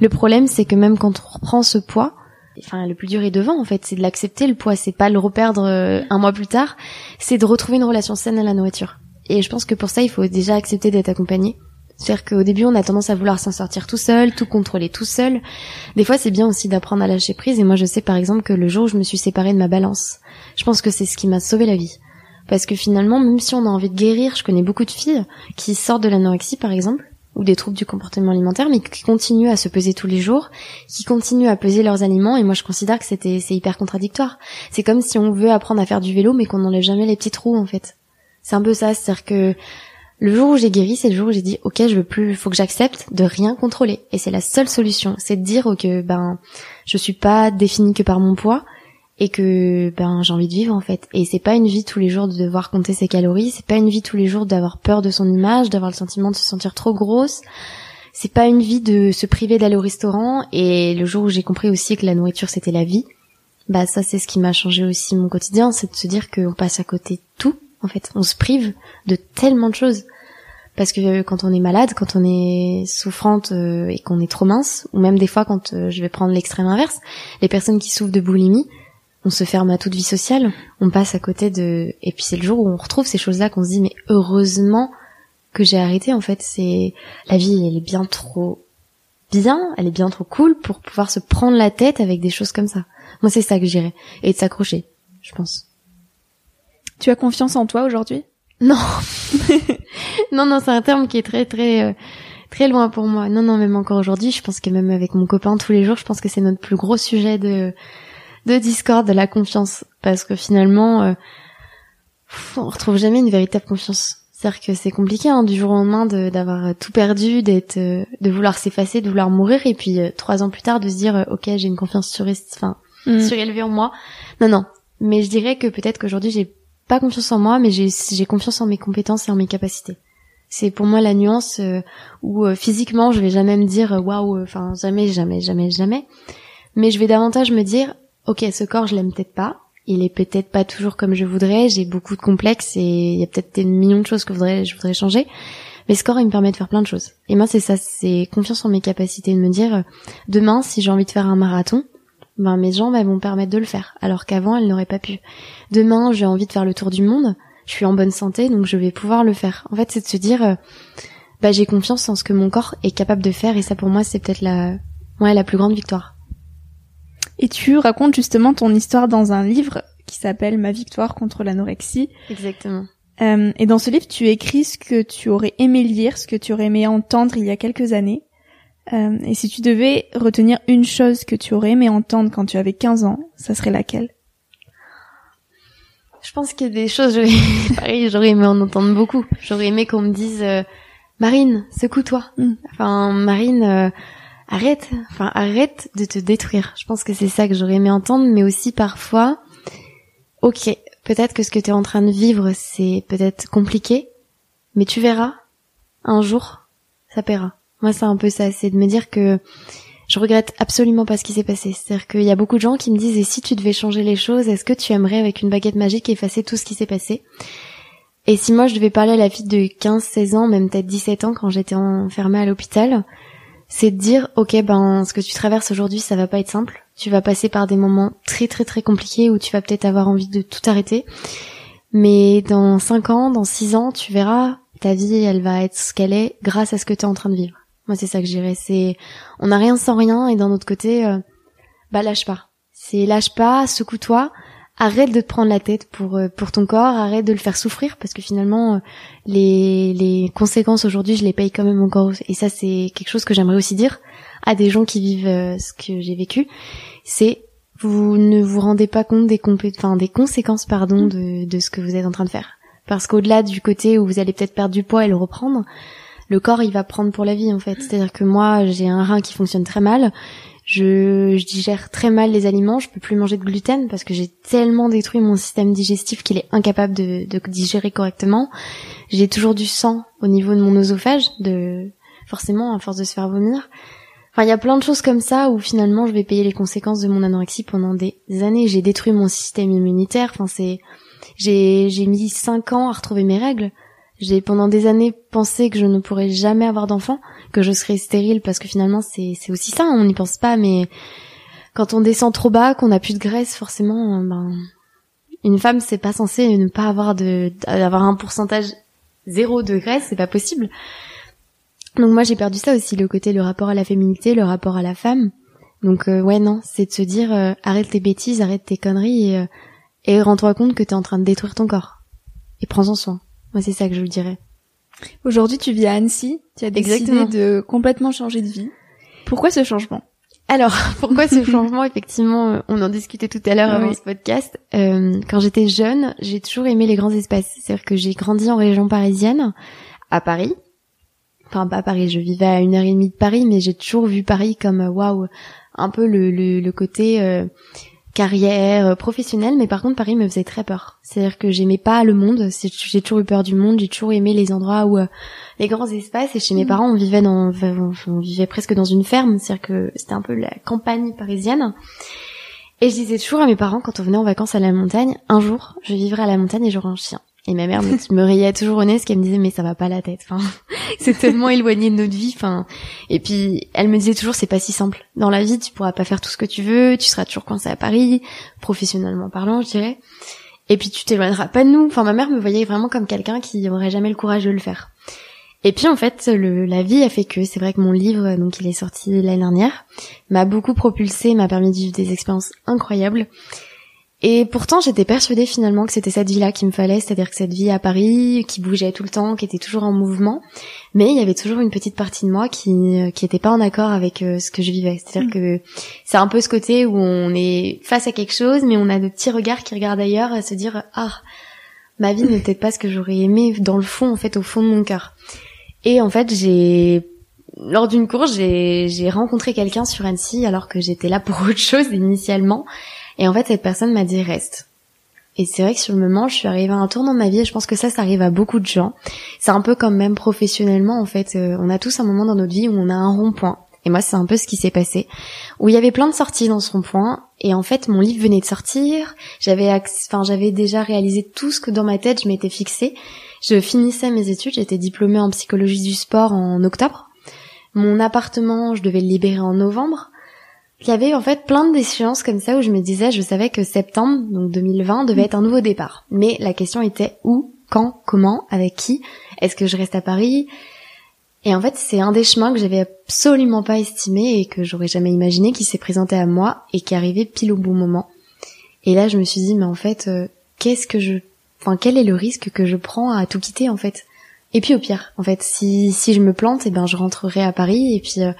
Le problème, c'est que même quand on reprend ce poids, enfin le plus dur est devant en fait, c'est de l'accepter le poids, c'est pas le reperdre euh, un mois plus tard, c'est de retrouver une relation saine à la nourriture. Et je pense que pour ça, il faut déjà accepter d'être accompagné. C'est-à-dire qu'au début, on a tendance à vouloir s'en sortir tout seul, tout contrôler tout seul. Des fois, c'est bien aussi d'apprendre à lâcher prise. Et moi, je sais par exemple que le jour où je me suis séparée de ma balance, je pense que c'est ce qui m'a sauvé la vie. Parce que finalement, même si on a envie de guérir, je connais beaucoup de filles qui sortent de l'anorexie, par exemple, ou des troubles du comportement alimentaire, mais qui continuent à se peser tous les jours, qui continuent à peser leurs aliments. Et moi, je considère que c'était c'est hyper contradictoire. C'est comme si on veut apprendre à faire du vélo, mais qu'on n'enlève jamais les petits trous, en fait. C'est un peu ça, c'est-à-dire que le jour où j'ai guéri, c'est le jour où j'ai dit OK, je veux plus, faut que j'accepte de rien contrôler. Et c'est la seule solution, c'est de dire que ben je suis pas définie que par mon poids et que ben j'ai envie de vivre en fait. Et c'est pas une vie tous les jours de devoir compter ses calories, c'est pas une vie tous les jours d'avoir peur de son image, d'avoir le sentiment de se sentir trop grosse. C'est pas une vie de se priver d'aller au restaurant et le jour où j'ai compris aussi que la nourriture c'était la vie, bah ça c'est ce qui m'a changé aussi mon quotidien, c'est de se dire qu'on passe à côté de tout en fait, on se prive de tellement de choses. Parce que euh, quand on est malade, quand on est souffrante euh, et qu'on est trop mince, ou même des fois quand euh, je vais prendre l'extrême inverse, les personnes qui souffrent de boulimie, on se ferme à toute vie sociale, on passe à côté de... Et puis c'est le jour où on retrouve ces choses-là qu'on se dit, mais heureusement que j'ai arrêté en fait, c'est... La vie, elle est bien trop bien, elle est bien trop cool pour pouvoir se prendre la tête avec des choses comme ça. Moi c'est ça que j'irais. Et de s'accrocher, je pense. Tu as confiance en toi aujourd'hui? Non. non, non, c'est un terme qui est très, très, euh, très loin pour moi. Non, non, même encore aujourd'hui, je pense que même avec mon copain tous les jours, je pense que c'est notre plus gros sujet de, de discorde, de la confiance. Parce que finalement, euh, on retrouve jamais une véritable confiance. C'est-à-dire que c'est compliqué hein, du jour au lendemain de- d'avoir tout perdu, d'être, euh, de vouloir s'effacer, de vouloir mourir, et puis euh, trois ans plus tard de se dire, euh, ok, j'ai une confiance sur, enfin, Mm. surélevée en moi. Non, non. Mais je dirais que peut-être qu'aujourd'hui j'ai pas confiance en moi, mais j'ai j'ai confiance en mes compétences et en mes capacités. C'est pour moi la nuance euh, où euh, physiquement je vais jamais me dire euh, waouh, enfin jamais, jamais, jamais, jamais. Mais je vais davantage me dire ok, ce corps je l'aime peut-être pas, il est peut-être pas toujours comme je voudrais, j'ai beaucoup de complexes et il y a peut-être des millions de choses que je voudrais, changer. Mais ce corps il me permet de faire plein de choses. Et moi c'est ça, c'est confiance en mes capacités de me dire euh, demain si j'ai envie de faire un marathon, ben mes jambes elles vont me permettre de le faire, alors qu'avant elles n'auraient pas pu. Demain j'ai envie de faire le tour du monde, je suis en bonne santé donc je vais pouvoir le faire. En fait c'est de se dire, bah j'ai confiance en ce que mon corps est capable de faire et ça pour moi c'est peut-être la, ouais la plus grande victoire. Et tu racontes justement ton histoire dans un livre qui s'appelle Ma victoire contre l'anorexie. Exactement. Euh, et dans ce livre, tu écris ce que tu aurais aimé lire, ce que tu aurais aimé entendre il y a quelques années. Euh, et si tu devais retenir une chose que tu aurais aimé entendre quand tu avais 15 ans, ça serait laquelle? Je pense qu'il y a des choses, pareil, j'aurais aimé en entendre beaucoup. J'aurais aimé qu'on me dise, euh, Marine, secoue-toi. Mm. Enfin, Marine, euh, arrête, enfin, arrête de te détruire. Je pense que c'est ça que j'aurais aimé entendre, mais aussi parfois, ok, peut-être que ce que tu es en train de vivre, c'est peut-être compliqué, mais tu verras, un jour, ça paiera. Moi, c'est un peu ça, c'est de me dire que je regrette absolument pas ce qui s'est passé. C'est-à-dire qu'il y a beaucoup de gens qui me disent, et si tu devais changer les choses, est-ce que tu aimerais avec une baguette magique effacer tout ce qui s'est passé? Et si moi je devais parler à la fille de 15, 16 ans, même peut-être 17 ans quand j'étais enfermée à l'hôpital, c'est de dire ok ben ce que tu traverses aujourd'hui ça va pas être simple. Tu vas passer par des moments très très très compliqués où tu vas peut-être avoir envie de tout arrêter. Mais dans 5 ans dans 6 ans tu verras ta vie elle va être ce qu'elle est grâce à ce que tu es en train de vivre. Moi c'est ça que je dirais. C'est on n'a rien sans rien et d'un autre côté euh, bah lâche pas. C'est lâche pas secoue-toi arrête de te prendre la tête pour euh, pour ton corps, arrête de le faire souffrir parce que finalement euh, les les conséquences aujourd'hui je les paye quand même encore et ça c'est quelque chose que j'aimerais aussi dire à des gens qui vivent euh, ce que j'ai vécu, c'est vous ne vous rendez pas compte des enfin des conséquences pardon de de ce que vous êtes en train de faire. Parce qu'au-delà du côté où vous allez peut-être perdre du poids et le reprendre, le corps il va prendre pour la vie en fait. C'est-à-dire que moi j'ai un rein qui fonctionne très mal, je, je, digère très mal les aliments, je peux plus manger de gluten parce que j'ai tellement détruit mon système digestif qu'il est incapable de, de digérer correctement. J'ai toujours du sang au niveau de mon oesophage, de forcément à force de se faire vomir. Enfin, il y a plein de choses comme ça où finalement je vais payer les conséquences de mon anorexie pendant des années. J'ai détruit mon système immunitaire. Enfin, c'est j'ai j'ai mis cinq ans à retrouver mes règles. J'ai pendant des années pensé que je ne pourrais jamais avoir d'enfant que je serais stérile parce que finalement c'est c'est aussi ça, on n'y pense pas, mais quand on descend trop bas, qu'on a plus de graisse, forcément, ben une femme c'est pas censé ne pas avoir de d'avoir un pourcentage zéro de graisse, c'est pas possible. Donc moi j'ai perdu ça aussi, le côté le rapport à la féminité, le rapport à la femme. Donc euh, ouais non, c'est de se dire euh, arrête tes bêtises, arrête tes conneries et, euh, et rends-toi compte que t'es en train de détruire ton corps. Et prends-en soin. Moi c'est ça que je dirais. Aujourd'hui, tu vis à Annecy. Tu as décidé de complètement changer de vie. Pourquoi ce changement? Alors, pourquoi ce changement? Effectivement, euh, on en discutait tout à l'heure avant ce podcast. Euh, quand j'étais jeune, j'ai toujours aimé les grands espaces. C'est-à-dire que j'ai grandi en région parisienne, à Paris. Enfin, pas à Paris, je vivais à une heure et demie de Paris, mais j'ai toujours vu Paris comme, euh, waouh, un peu le, le, le côté carrière euh, professionnelle, mais par contre Paris me faisait très peur. C'est-à-dire que j'aimais pas le monde, j'ai toujours eu peur du monde, j'ai toujours aimé les endroits où euh, les grands espaces. Et chez mes mm. parents, on vivait dans, on vivait presque dans une ferme, c'est-à-dire que c'était un peu la campagne parisienne. Et je disais toujours à mes parents quand on venait en vacances à la montagne, un jour, je vivrai à la montagne et j'aurai un chien. Et ma mère me, me riait toujours au nez, ce qu'elle me disait, mais ça va pas la tête. Enfin, c'est tellement éloigné de notre vie. Enfin, et puis elle me disait toujours, c'est pas si simple. Dans la vie, tu pourras pas faire tout ce que tu veux, tu seras toujours coincé à Paris, professionnellement parlant, je dirais. Et puis tu t'éloigneras pas de nous. Enfin, ma mère me voyait vraiment comme quelqu'un qui aurait jamais le courage de le faire. Et puis en fait, le, la vie a fait que c'est vrai que mon livre, donc il est sorti l'année dernière, m'a beaucoup propulsé, m'a permis de vivre des expériences incroyables. Et pourtant, j'étais persuadée finalement que c'était cette vie-là qu'il me fallait, c'est-à-dire que cette vie à Paris, qui bougeait tout le temps, qui était toujours en mouvement, mais il y avait toujours une petite partie de moi qui qui était pas en accord avec euh, ce que je vivais. C'est-à-dire mm. que c'est un peu ce côté où on est face à quelque chose, mais on a de petits regards qui regardent ailleurs, à se dire ah ma vie n'est peut-être pas ce que j'aurais aimé dans le fond, en fait, au fond de mon cœur. Et en fait, j'ai lors d'une course, j'ai j'ai rencontré quelqu'un sur Annecy alors que j'étais là pour autre chose initialement et en fait, cette personne m'a dit reste. Et c'est vrai que sur le moment, je suis arrivée à un tournant de ma vie et je pense que ça, ça arrive à beaucoup de gens. C'est un peu comme même professionnellement, en fait. Euh, on a tous un moment dans notre vie où on a un rond-point. Et moi, c'est un peu ce qui s'est passé. Où il y avait plein de sorties dans ce rond-point. Et en fait, mon livre venait de sortir. J'avais, enfin, j'avais déjà réalisé tout ce que dans ma tête je m'étais fixé. Je finissais mes études. J'étais diplômée en psychologie du sport en octobre. Mon appartement, je devais le libérer en novembre. Il y avait en fait plein d'échéances comme ça où je me disais, je savais que septembre, donc 2020, devait être un nouveau départ. Mais la question était où, quand, comment, avec qui? Est-ce que je reste à Paris? Et en fait, c'est un des chemins que j'avais absolument pas estimé et que j'aurais jamais imaginé qui s'est présenté à moi et qui arrivait pile au bon moment. Et là, je me suis dit, mais en fait, euh, qu'est-ce que je, enfin, quel est le risque que je prends à tout quitter en fait? Et puis au pire, en fait, si si je me plante, eh ben je rentrerai à Paris et puis euh,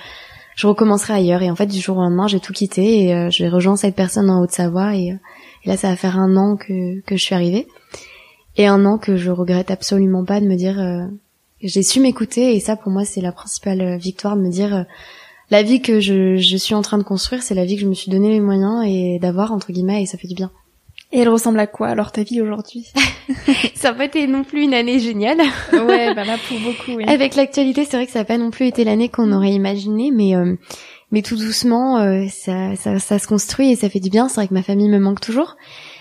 je recommencerai ailleurs. Et en fait, du jour au lendemain, j'ai tout quitté et euh, j'ai rejoint cette personne en Haute-Savoie. Euh, et, là, ça va faire un an que, que je suis arrivée. Et un an que je regrette absolument pas de me dire... Euh, j'ai su m'écouter et ça, pour moi, c'est la principale victoire de me dire... la vie que je, je suis en train de construire, c'est la vie que je me suis donné les moyens et d'avoir, entre guillemets, et ça fait du bien. Et elle ressemble à quoi alors ta vie aujourd'hui? Ça n'a pas été non plus une année géniale. ouais, bah là pour beaucoup. Oui. Avec l'actualité, c'est vrai que ça n'a pas non plus été l'année qu'on aurait imaginé, mais euh, mais tout doucement, euh, ça, ça, ça se construit et ça fait du bien. C'est vrai que ma famille me manque toujours,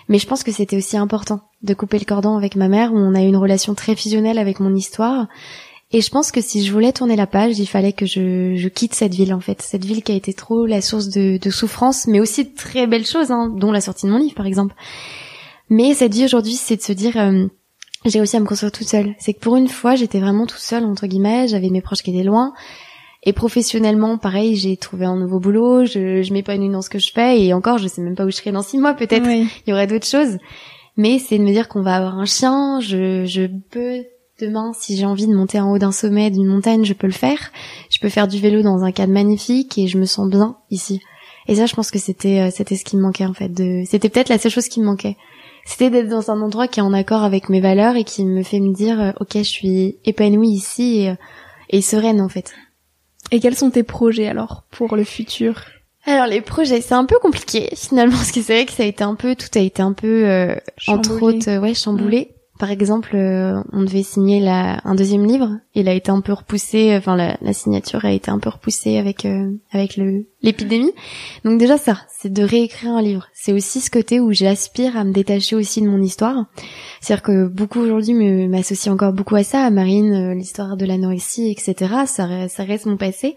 mais je pense que c'était aussi important de couper le cordon avec ma mère, où on a eu une relation très fusionnelle avec mon histoire. Et je pense que si je voulais tourner la page, il fallait que je, je quitte cette ville en fait, cette ville qui a été trop la source de, de souffrance, mais aussi de très belles choses, hein, dont la sortie de mon livre par exemple. Mais cette vie aujourd'hui, c'est de se dire, euh, j'ai réussi à me construire toute seule. C'est que pour une fois, j'étais vraiment toute seule entre guillemets, j'avais mes proches qui étaient loin. Et professionnellement, pareil, j'ai trouvé un nouveau boulot, je, je m'épanouis dans ce que je fais, et encore, je sais même pas où je serai dans six mois, peut-être, il y aurait d'autres choses. Mais c'est de me dire qu'on va avoir un chien, je, je peux demain, si j'ai envie de monter en haut d'un sommet d'une montagne, je peux le faire. Je peux faire du vélo dans un cadre magnifique et je me sens bien ici. Et ça, je pense que c'était euh, c'était ce qui me manquait en fait. De... C'était peut-être la seule chose qui me manquait. C'était d'être dans un endroit qui est en accord avec mes valeurs et qui me fait me dire, euh, ok, je suis épanouie ici et, euh, et sereine en fait. Et quels sont tes projets alors pour le futur? Alors les projets, c'est un peu compliqué finalement parce que c'est vrai que ça a été un peu, tout a été un peu entre autres, ouais, chamboulé. Par exemple, euh, on devait signer la, un deuxième livre. Il a été un peu repoussé. Enfin, la, la signature a été un peu repoussée avec euh, avec le l'épidémie. Donc déjà ça, c'est de réécrire un livre. C'est aussi ce côté où j'aspire à me détacher aussi de mon histoire. C'est-à-dire que beaucoup aujourd'hui m'associent encore beaucoup à ça, à Marine, euh, l'histoire de l'anorexie, etc. Ça, ça reste mon passé.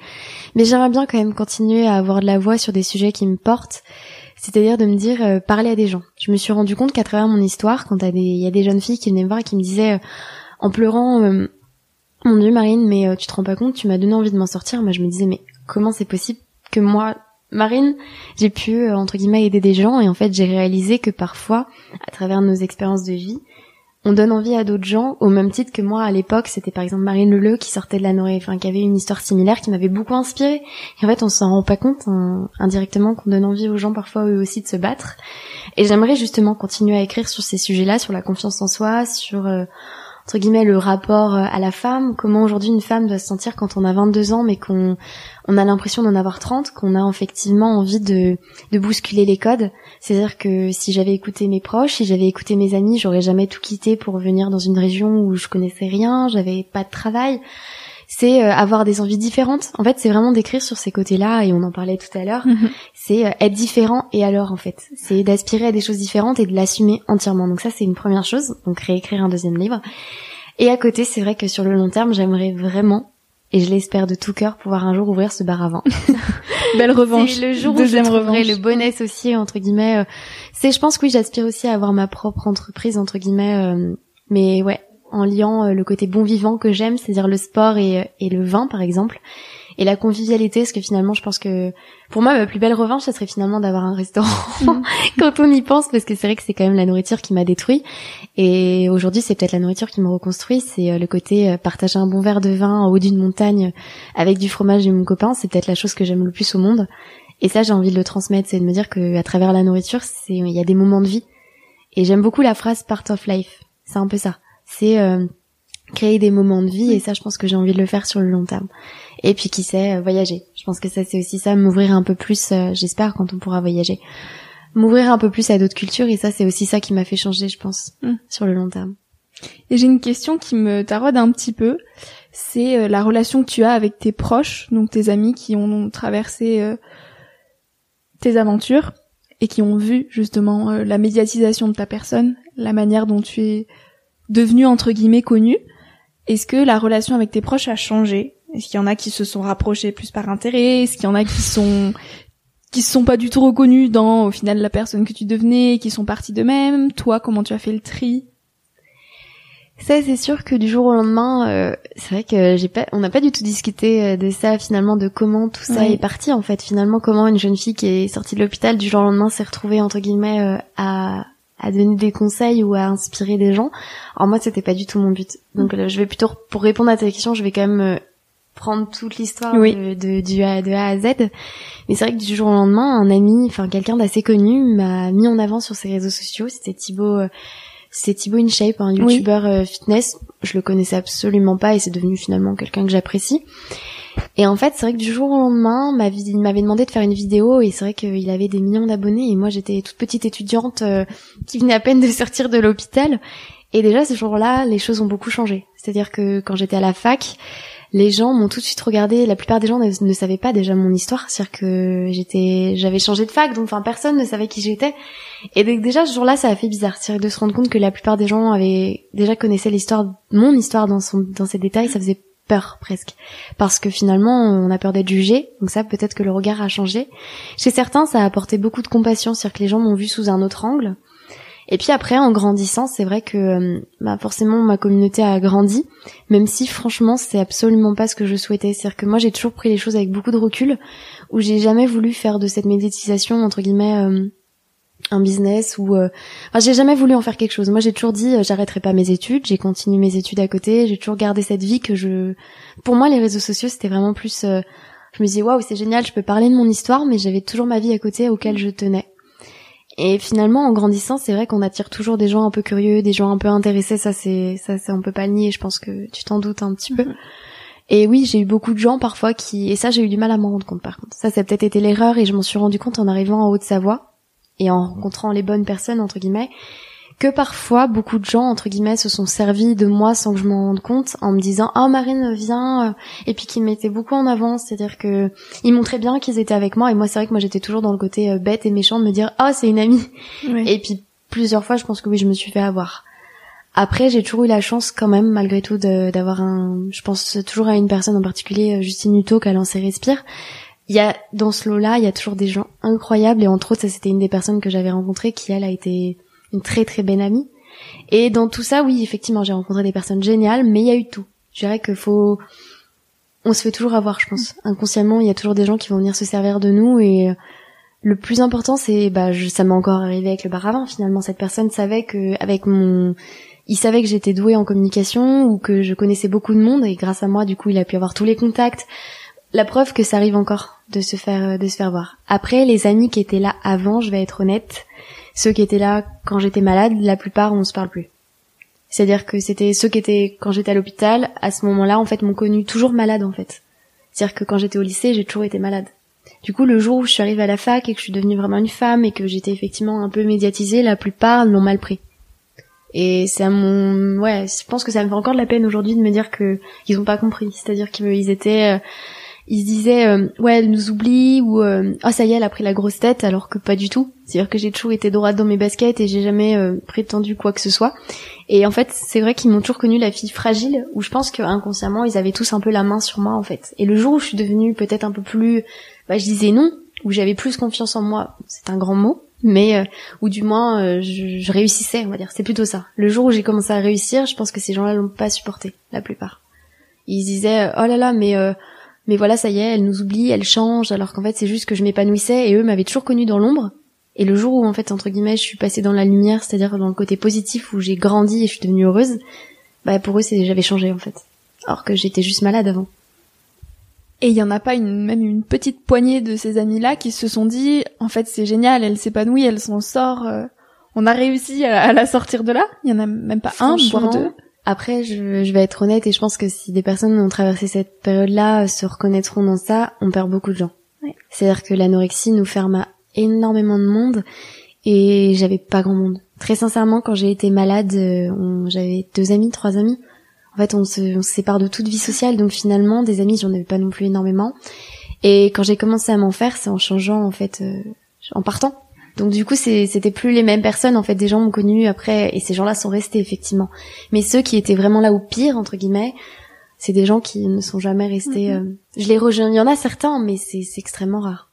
Mais j'aimerais bien quand même continuer à avoir de la voix sur des sujets qui me portent c'est-à-dire de me dire euh, parler à des gens. Je me suis rendu compte qu'à travers mon histoire, quand il y a des jeunes filles qui venaient me voir et qui me disaient euh, en pleurant euh, mon Dieu Marine, mais tu te rends pas compte, tu m'as donné envie de m'en sortir. Moi je me disais mais comment c'est possible que moi Marine, j'ai pu entre guillemets aider des gens et en fait j'ai réalisé que parfois à travers nos expériences de vie, on donne envie à d'autres gens, au même titre que moi à l'époque, c'était par exemple Marine Leleu qui sortait de la Norée, enfin qui avait une histoire similaire qui m'avait beaucoup inspirée. Et en fait, on s'en rend pas compte hein, indirectement qu'on donne envie aux gens parfois eux aussi de se battre. Et j'aimerais justement continuer à écrire sur ces sujets-là, sur la confiance en soi, sur euh, entre guillemets le rapport euh, à la femme, comment aujourd'hui une femme doit se sentir quand on a 22 ans mais qu'on on a l'impression d'en avoir 30, qu'on a effectivement envie de, de bousculer les codes. C'est-à-dire que si j'avais écouté mes proches, si j'avais écouté mes amis, j'aurais jamais tout quitté pour venir dans une région où je connaissais rien, j'avais pas de travail. C'est euh, avoir des envies différentes. En fait, c'est vraiment d'écrire sur ces côtés-là, et on en parlait tout à l'heure. Mhm. C'est euh, être différent et alors, en fait. C'est d'aspirer à des choses différentes et de l'assumer entièrement. Donc ça, c'est une première chose. Donc réécrire un deuxième livre. Et à côté, c'est vrai que sur le long terme, j'aimerais vraiment et je l'espère de tout cœur pouvoir un jour ouvrir ce bar à vin. Belle revanche. C'est le jour Deuxième où je revanche. le bonnet aussi entre guillemets. Euh, c'est, je pense que oui, j'aspire aussi à avoir ma propre entreprise entre guillemets. Euh, mais ouais, en liant euh, le côté bon vivant que j'aime, c'est-à-dire le sport et, et le vin par exemple et la convivialité parce que finalement je pense que pour moi ma plus belle revanche ça serait finalement d'avoir un restaurant mm. quand on y pense parce que c'est vrai que c'est quand même la nourriture qui m'a détruit. Et aujourd'hui c'est peut-être la nourriture qui me reconstruit c'est euh, le côté euh, partager un bon verre de vin en haut d'une montagne avec du fromage de mon copain c'est peut-être la chose que j'aime le plus au monde. Et ça j'ai envie de le transmettre c'est de me dire que à travers la nourriture c'est il y a des moments de vie. Et j'aime beaucoup la phrase part of life. C'est un peu ça c'est euh, créer des moments de vie et ça je pense que j'ai envie de le faire sur le long terme. Et puis qui sait euh, voyager. Je pense que ça c'est aussi ça m'ouvrir un peu plus euh, j'espère quand on pourra voyager. M'ouvrir un peu plus à d'autres cultures et ça c'est aussi ça qui m'a fait changer je pense mm. sur le long terme. Et j'ai une question qui me taraude un petit peu. C'est euh, la relation que tu as avec tes proches donc tes amis qui ont traversé tes aventures et qui ont vu justement la médiatisation de ta personne la manière dont tu es devenue entre guillemets connue est-ce que la relation avec tes proches a changé? Est-ce qu'il y en a qui se sont rapprochés plus par intérêt? Est-ce qu'il y en a qui sont qui se sont pas du tout reconnus dans au final la personne que tu devenais, qui sont partis d'eux-mêmes? Toi, comment tu as fait le tri? Ça, c'est sûr que du jour au lendemain, euh, c'est vrai que j'ai pas, on n'a pas du tout discuté euh, de ça finalement, de comment tout ça est parti en fait. Finalement, comment une jeune fille qui est sortie de l'hôpital du jour au lendemain s'est retrouvée entre guillemets euh, à à donner des conseils ou à inspirer des gens. Alors moi, c'était pas du tout mon but. Donc là, je vais plutôt, pour répondre à ta question, je vais quand même euh, prendre toute l'histoire de, de, du a, de A à Z. Mais c'est vrai que du jour au lendemain, un ami, enfin quelqu'un d'assez connu, m'a mis en avant sur ses réseaux sociaux. C'était Thibaut, euh, c'est Thibaut InShape, un youtubeur euh, fitness. Je le connaissais absolument pas et c'est devenu finalement quelqu'un que j'apprécie. Et en fait, c'est vrai que du jour au lendemain, il m'avait demandé de faire une vidéo et c'est vrai qu'il avait des millions d'abonnés et moi j'étais toute petite étudiante euh, qui venait à peine de sortir de l'hôpital. Et déjà ce jour-là, les choses ont beaucoup changé. C'est-à-dire que quand j'étais à la fac, les gens m'ont tout de suite regardé. La plupart des gens ne, savaient pas déjà mon histoire, c'est-à-dire que j'étais, j'avais changé de fac, donc enfin personne ne savait qui j'étais. Et donc, déjà ce jour-là, ça a fait bizarre, c'est de se rendre compte que la plupart des gens avaient déjà connaissaient l'histoire, mon histoire dans son, dans ses détails. Ça faisait peur presque parce que finalement on a peur d'être jugé donc ça peut-être que le regard a changé chez certains ça a apporté beaucoup de compassion c'est-à-dire que les gens m'ont vu sous un autre angle et puis après en grandissant c'est vrai que euh, bah forcément ma communauté a grandi même si franchement c'est absolument pas ce que je souhaitais c'est-à-dire que moi j'ai toujours pris les choses avec beaucoup de recul où j'ai jamais voulu faire de cette méditisation entre guillemets euh, un business ou euh... enfin, j'ai jamais voulu en faire quelque chose. Moi, j'ai toujours dit euh, j'arrêterai pas mes études, j'ai continué mes études à côté, j'ai toujours gardé cette vie que je pour moi les réseaux sociaux, c'était vraiment plus euh, je me disais waouh, c'est génial, je peux parler de mon histoire mais j'avais toujours ma vie à côté auquel je tenais. Et finalement, en grandissant, c'est vrai qu'on attire toujours des gens un peu curieux, des gens un peu intéressés, ça c'est ça c'est on peut pas le nier, je pense que tu t'en doutes un petit peu. Mhm. Et oui, j'ai eu beaucoup de gens parfois qui et ça j'ai eu du mal à m'en rendre compte par contre. Ça ça a peut-être été l'erreur et je m'en suis rendu compte en arrivant en Haute-Savoie et en rencontrant les bonnes personnes entre guillemets que parfois beaucoup de gens entre guillemets se sont servis de moi sans que je m'en rende compte en me disant ah Marine viens et puis qu'ils mettaient beaucoup en avant. C'est-à-dire que ils montraient bien qu'ils étaient avec moi et moi c'est vrai que moi j'étais toujours dans le côté euh, bête et méchant de me dire ah c'est une amie. Et puis plusieurs fois je pense que oui je me suis fait avoir. Après j'ai toujours eu la chance quand même malgré tout d'avoir un je pense toujours à une personne en particulier euh, Justine Hutto qui a lancé Respire. Il y a dans ce lot-là, il y a toujours des gens incroyables et entre autres, ça c'était une des personnes que j'avais rencontrées qui elle a été une très très belle amie. Et dans tout ça, oui, effectivement, j'ai rencontré des personnes géniales, mais il y a eu tout. Je dirais que faut, on se fait toujours avoir, je pense. Inconsciemment, il y a toujours des gens qui vont venir se servir de nous et le plus important, c'est, bah, je, ça m'est encore arrivé avec le bar avant. Finalement, cette personne savait que, avec mon, il savait que j'étais douée en communication ou que je connaissais beaucoup de monde et grâce à moi, du coup, il a pu avoir tous les contacts. La preuve que ça arrive encore de se faire de se faire voir. Après, les amis qui étaient là avant, je vais être honnête, ceux qui étaient là quand j'étais malade, la plupart on se parle plus. C'est-à-dire que c'était ceux qui étaient quand j'étais à l'hôpital, à ce moment-là, en fait, m'ont connu toujours malade en fait. C'est-à-dire que quand j'étais au lycée, j'ai toujours été malade. Du coup, le jour où je suis arrivée à la fac et que je suis devenue vraiment une femme et que j'étais effectivement un peu médiatisée, la plupart l'ont mal pris. Et à mon, ouais, je pense que ça me fait encore de la peine aujourd'hui de me dire que ils ont pas compris. C'est-à-dire qu'ils étaient, euh, ils se disaient euh, ouais elle nous oublie ou euh, ah ça y est elle a pris la grosse tête alors que pas du tout. C'est à dire que j'ai toujours été droite dans mes baskets et j'ai jamais euh, prétendu quoi que ce soit. Et en fait c'est vrai qu'ils m'ont toujours connu la fille fragile où je pense que inconsciemment ils avaient tous un peu la main sur moi en fait. Et le jour où je suis devenue peut-être un peu plus bah je disais non où j'avais plus confiance en moi c'est un grand mot mais ou du moins je, je, réussissais on va dire. C'est plutôt ça. Le jour où j'ai commencé à réussir je pense que ces gens-là l'ont pas supporté la plupart. Ils disaient oh là là mais mais voilà, ça y est, elle nous oublie, elle change, alors qu'en fait c'est juste que je m'épanouissais et eux m'avaient toujours connue dans l'ombre. Et le jour où en fait entre guillemets je suis passée dans la lumière, c'est-à-dire dans le côté positif où j'ai grandi et je suis devenue heureuse, bah pour eux c'est j'avais changé en fait, alors que j'étais juste malade avant. Et il y en a pas une, même une petite poignée de ces amis-là qui se sont dit, en fait c'est génial, elle s'épanouit, elle s'en sort, euh, on a réussi à, la sortir de là. Il y en a même pas un, voire deux. Après, je, je, vais être honnête et je pense que si des personnes ont traversé cette période-là euh, se reconnaîtront dans ça, on perd beaucoup de gens. C'est-à-dire que l'anorexie nous ferme à énormément de monde et j'avais pas grand monde. Très sincèrement, quand j'ai été malade, euh, j'avais deux amis, trois amis. En fait, on se, on se sépare de toute vie sociale, donc finalement, des amis, j'en avais pas non plus énormément. Et quand j'ai commencé à m'en faire, c'est en changeant, en fait, euh, en partant. Donc du coup, c'était plus les mêmes personnes. En fait, des gens m'ont connu après, et ces gens-là sont restés effectivement. Mais ceux qui étaient vraiment là au pire entre guillemets, c'est des gens qui ne sont jamais restés. Mhm. Euh, je les rejoins. Il y en a certains, mais c'est extrêmement rare.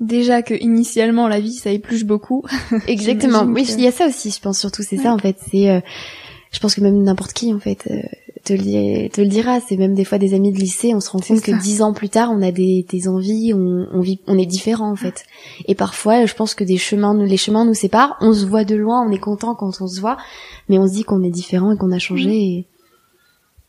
Déjà que initialement la vie ça épluche beaucoup. Exactement. oui, il y a ça aussi. Je pense surtout c'est ça en fait. C'est, euh, je pense que même n'importe qui en fait. Euh, te le, te le dira, c'est même des fois des amis de lycée, on se rend compte que dix ans plus tard, on a des, des envies, on, on, vit, on est différent en fait. Et parfois, je pense que des chemins, les chemins nous séparent. On se voit de loin, on est content quand on se voit, mais on se dit qu'on est différent et qu'on a changé. Et...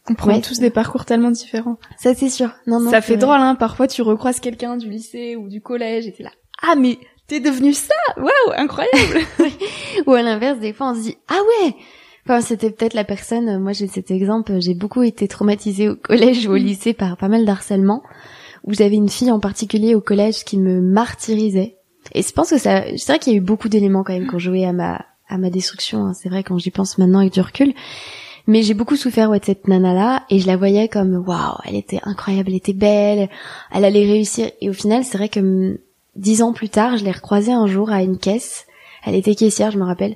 On prend tous des parcours tellement différents. Ça c'est sûr. Non, non, ça fait drôle, hein. Parfois, tu recroises quelqu'un du lycée ou du collège et t'es là. Ah mais t'es devenu ça Waouh, incroyable Ou à l'inverse, des fois, on se dit ah ouais Enfin, c'était peut-être la personne. Euh, moi, j'ai cet exemple. J'ai beaucoup été traumatisée au collège ou au mm. lycée par pas mal d'harcèlement. Où j'avais une fille en particulier au collège qui me martyrisait. Et je pense que ça, c'est vrai qu'il y a eu beaucoup d'éléments quand même qui ont joué à ma à ma destruction. Hein. C'est vrai quand j'y pense maintenant avec du recul. Mais j'ai beaucoup souffert ouais, de cette nana-là et je la voyais comme waouh, elle était incroyable, elle était belle, elle allait réussir. Et au final, c'est vrai que hum, dix ans plus tard, je l'ai recroisée un jour à une caisse. Elle était caissière, je me rappelle.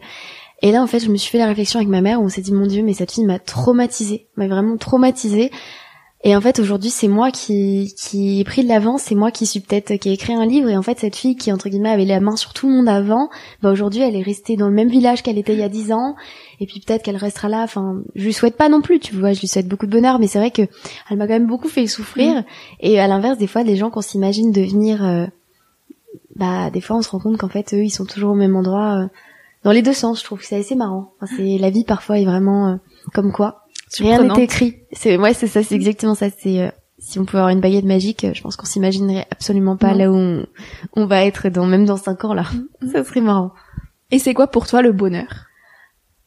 Et là, en fait, je me suis fait la réflexion avec ma mère où on s'est dit, mon Dieu, mais cette fille m'a traumatisée, m'a vraiment traumatisée. Et en fait, aujourd'hui, c'est moi qui, qui ai pris de l'avance, c'est moi qui suis peut-être, qui ai écrit un livre, et en fait, cette fille qui, entre guillemets, avait la main sur tout le monde avant, bah, aujourd'hui, elle est restée dans le même village qu'elle était il y a dix ans, et puis peut-être qu'elle restera là, enfin, je lui souhaite pas non plus, tu vois, je lui souhaite beaucoup de bonheur, mais c'est vrai que elle m'a quand même beaucoup fait souffrir, mm. et à l'inverse, des fois, des gens qu'on s'imagine devenir, euh, bah, des fois, on se rend compte qu'en fait, eux, ils sont toujours au même endroit, euh, dans les deux sens, je trouve que c'est assez marrant. Enfin, c'est, la vie, parfois, est vraiment, euh, comme quoi. Rien n'est écrit. C'est ouais, c'est ça, c'est exactement ça. C'est euh, si on pouvait avoir une baguette magique, euh, je pense qu'on s'imaginerait absolument pas là où on, va être dans même dans cinq ans là. Mm. ça serait marrant. Et c'est quoi pour toi le bonheur?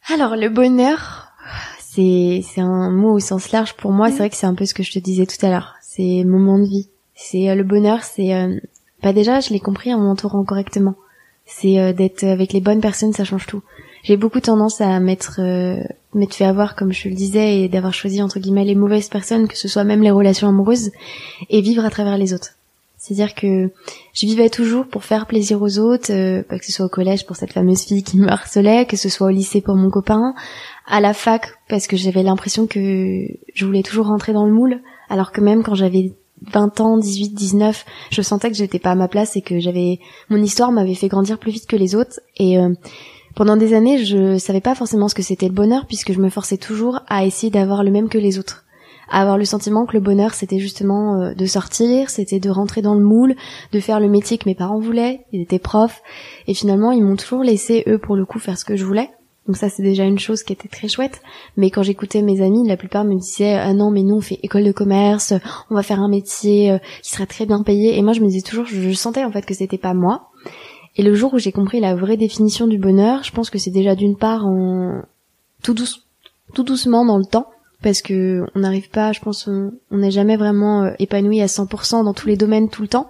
Alors le bonheur, c'est c'est un mot au sens large pour moi. C'est vrai que c'est un peu ce que je te disais tout à l'heure. C'est moment de vie. C'est euh, le bonheur, c'est pas déjà, je l'ai compris en m'entourant correctement. C'est d'être avec les bonnes personnes, ça change tout. J'ai beaucoup tendance à m'être euh, m'être fait avoir comme je le disais et d'avoir choisi entre guillemets les mauvaises personnes que ce soit même les relations amoureuses et vivre à travers les autres. C'est-à-dire que je vivais toujours pour faire plaisir aux autres, euh, que ce soit au collège pour cette fameuse fille qui me harcelait, que ce soit au lycée pour mon copain, à la fac parce que j'avais l'impression que je voulais toujours rentrer dans le moule, alors que même quand j'avais 20 ans, 18, 19, je sentais que j'étais pas à ma place et que j'avais mon histoire m'avait fait grandir plus vite que les autres et euh, pendant des années, je savais pas forcément ce que c'était le bonheur puisque je me forçais toujours à essayer d'avoir le même que les autres. À avoir le sentiment que le bonheur c'était justement euh, de sortir, c'était de rentrer dans le moule, de faire le métier que mes parents voulaient, ils étaient profs et finalement ils m'ont toujours laissé eux pour le coup faire ce que je voulais. Donc ça c'est déjà une chose qui était très chouette. Mais quand j'écoutais mes amis, la plupart me disaient ah non mais nous on fait école de commerce, on va faire un métier euh, qui serait très bien payé. Et moi je me disais toujours, je, je sentais en fait que c'était pas moi. Et le jour où j'ai compris la vraie définition du bonheur, je pense que c'est déjà d'une part en tout, douce, tout doucement dans le temps, parce que on n'arrive pas, je pense, on n'est jamais vraiment euh, épanoui à 100% dans tous les domaines tout le temps.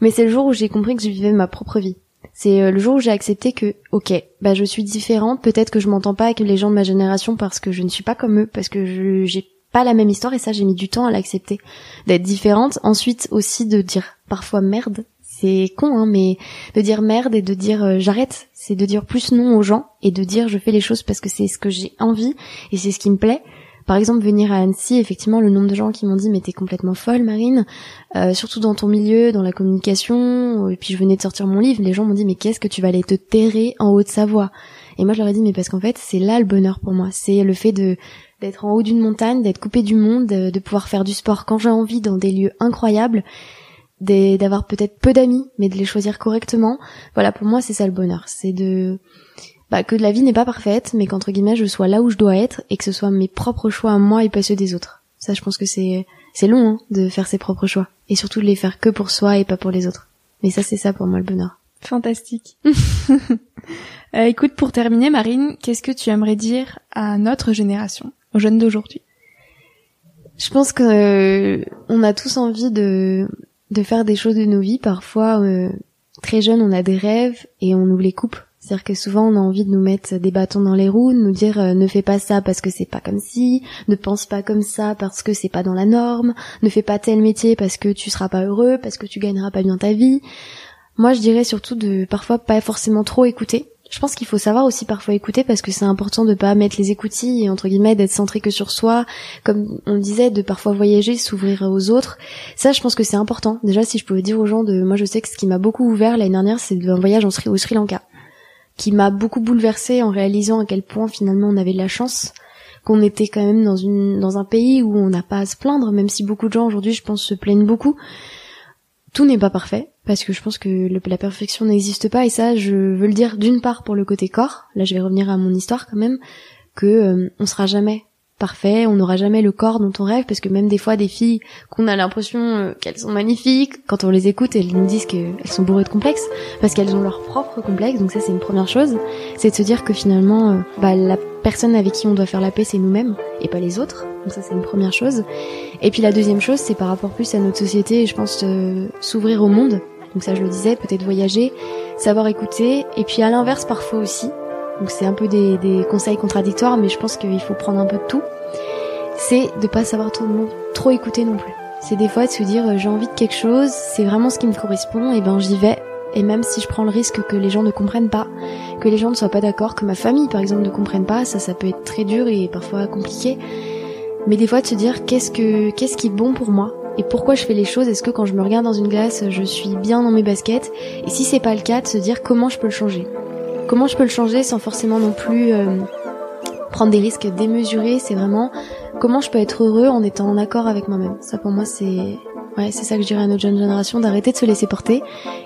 Mais c'est le jour où j'ai compris que je vivais ma propre vie. C'est euh, le jour où j'ai accepté que, ok, bah je suis différente, peut-être que je m'entends pas avec les gens de ma génération parce que je ne suis pas comme eux, parce que j'ai pas la même histoire et ça j'ai mis du temps à l'accepter, d'être différente. Ensuite aussi de dire parfois merde c'est con, hein, mais de dire merde et de dire euh, j'arrête, c'est de dire plus non aux gens et de dire je fais les choses parce que c'est ce que j'ai envie et c'est ce qui me plaît. Par exemple, venir à Annecy, effectivement, le nombre de gens qui m'ont dit mais t'es complètement folle, Marine, euh, surtout dans ton milieu, dans la communication. Et puis je venais de sortir mon livre, les gens m'ont dit mais qu'est-ce que tu vas aller te terrer en Haute-Savoie? Et moi je leur ai dit mais parce qu'en fait c'est là le bonheur pour moi, c'est le fait de d'être en haut d'une montagne, d'être coupé du monde, de pouvoir faire du sport quand j'ai envie dans des lieux incroyables d'avoir peut-être peu d'amis, mais de les choisir correctement. Voilà, pour moi, c'est ça le bonheur. C'est de, bah, que la vie n'est pas parfaite, mais qu'entre guillemets, je sois là où je dois être et que ce soit mes propres choix à moi et pas ceux des autres. Ça, je pense que c'est, c'est long, hein, de faire ses propres choix. Et surtout de les faire que pour soi et pas pour les autres. Mais ça, c'est ça pour moi le bonheur. Fantastique. euh, écoute, pour terminer, Marine, qu'est-ce que tu aimerais dire à notre génération, aux jeunes d'aujourd'hui? Je pense que euh, on a tous envie de de faire des choses de nos vies. Parfois, euh, très jeune, on a des rêves et on nous les coupe. C'est-à-dire que souvent, on a envie de nous mettre des bâtons dans les roues, de nous dire euh, ne fais pas ça parce que c'est pas comme si, ne pense pas comme ça parce que c'est pas dans la norme, ne fais pas tel métier parce que tu seras pas heureux, parce que tu gagneras pas bien ta vie. Moi, je dirais surtout de parfois pas forcément trop écouter je pense qu'il faut savoir aussi parfois écouter parce que c'est important de pas mettre les écoutilles et entre guillemets d'être centré que sur soi, comme on le disait, de parfois voyager, s'ouvrir aux autres. Ça, je pense que c'est important. Déjà, si je pouvais dire aux gens de, moi, je sais que ce qui m'a beaucoup ouvert l'année dernière, c'est un voyage en Sri, au Sri Lanka, qui m'a beaucoup bouleversé en réalisant à quel point finalement on avait de la chance qu'on était quand même dans une dans un pays où on n'a pas à se plaindre, même si beaucoup de gens aujourd'hui, je pense, se plaignent beaucoup. Tout n'est pas parfait parce que je pense que la perfection n'existe pas. Et ça je veux le dire d'une part pour le côté corps. Là je vais revenir à mon histoire quand même que euh, on sera jamais parfait, on n'aura jamais le corps dont on rêve parce que même des fois des filles qu'on a l'impression euh, qu'elles sont magnifiques, quand on les écoute, elles nous disent qu'elles sont bourrées de complexes parce qu'elles ont leur propre complexe. Donc ça c'est une première chose, c'est de se dire que finalement euh, bah, la personne avec qui on doit faire la paix c'est nous-mêmes et pas les autres. Donc ça c'est une première chose. Et puis la deuxième chose c'est par rapport plus à notre société, je pense euh, s'ouvrir au monde. Donc ça je le disais, peut-être voyager, savoir écouter et puis à l'inverse parfois aussi donc c'est un peu des, conseils contradictoires, mais je pense qu'il faut prendre un peu de tout. C'est de pas savoir trop, écouter non plus. C'est des fois de se dire euh, j'ai envie de quelque chose, c'est vraiment ce qui me correspond, et ben j'y vais. Et même si je prends le risque que les gens ne comprennent pas, que les gens ne soient pas d'accord, que ma famille par exemple ne comprenne pas, ça ça peut être très dur et parfois compliqué. Mais des fois de se dire qu'est-ce que qu'est-ce qui est bon pour moi? Et pourquoi je fais les choses? Est-ce que quand je me regarde dans une glace, je suis bien dans mes baskets? Et si c'est pas le cas, de se dire comment je peux le changer? Comment je peux le changer sans forcément non plus euh, prendre des risques démesurés? C'est vraiment comment je peux être heureux en étant en accord avec moi-même. Ça pour moi c'est ouais c'est ça que je dirais à notre jeune génération d'arrêter de se laisser porter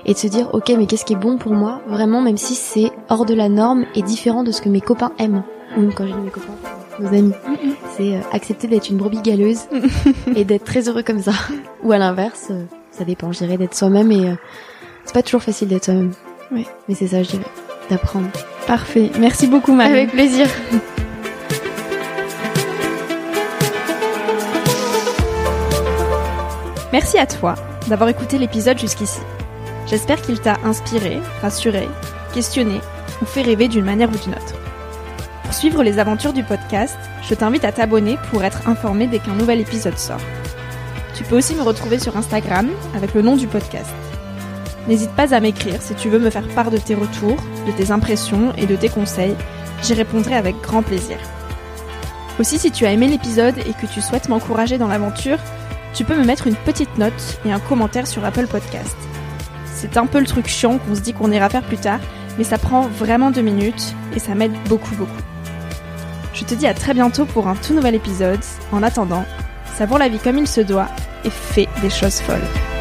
et de se dire ok mais qu'est-ce qui est bon pour moi? Vraiment même si c'est hors de la norme et différent de ce que mes copains aiment. Ou quand dis mes copains, nos amis, c'est euh, accepter d'être une brebis galeuse et d'être très heureux comme ça. Ou à l'inverse, euh, ça dépend. Je dirais d'être soi-même et euh, c'est pas toujours facile d'être soi-même. Oui. Mais c'est ça, je dirais, d'apprendre. Parfait. Merci beaucoup, Marie. Avec plaisir. Merci à toi d'avoir écouté l'épisode jusqu'ici. J'espère qu'il t'a inspiré, rassuré, questionné ou fait rêver d'une manière ou d'une autre. Pour suivre les aventures du podcast, je t'invite à t'abonner pour être informé dès qu'un nouvel épisode sort. Tu peux aussi me retrouver sur Instagram avec le nom du podcast. N'hésite pas à m'écrire si tu veux me faire part de tes retours, de tes impressions et de tes conseils. J'y répondrai avec grand plaisir. Aussi, si tu as aimé l'épisode et que tu souhaites m'encourager dans l'aventure, tu peux me mettre une petite note et un commentaire sur Apple Podcast. C'est un peu le truc chiant qu'on se dit qu'on ira faire plus tard, mais ça prend vraiment deux minutes et ça m'aide beaucoup beaucoup. Je te dis à très bientôt pour un tout nouvel épisode. En attendant, savoure la vie comme il se doit et fais des choses folles.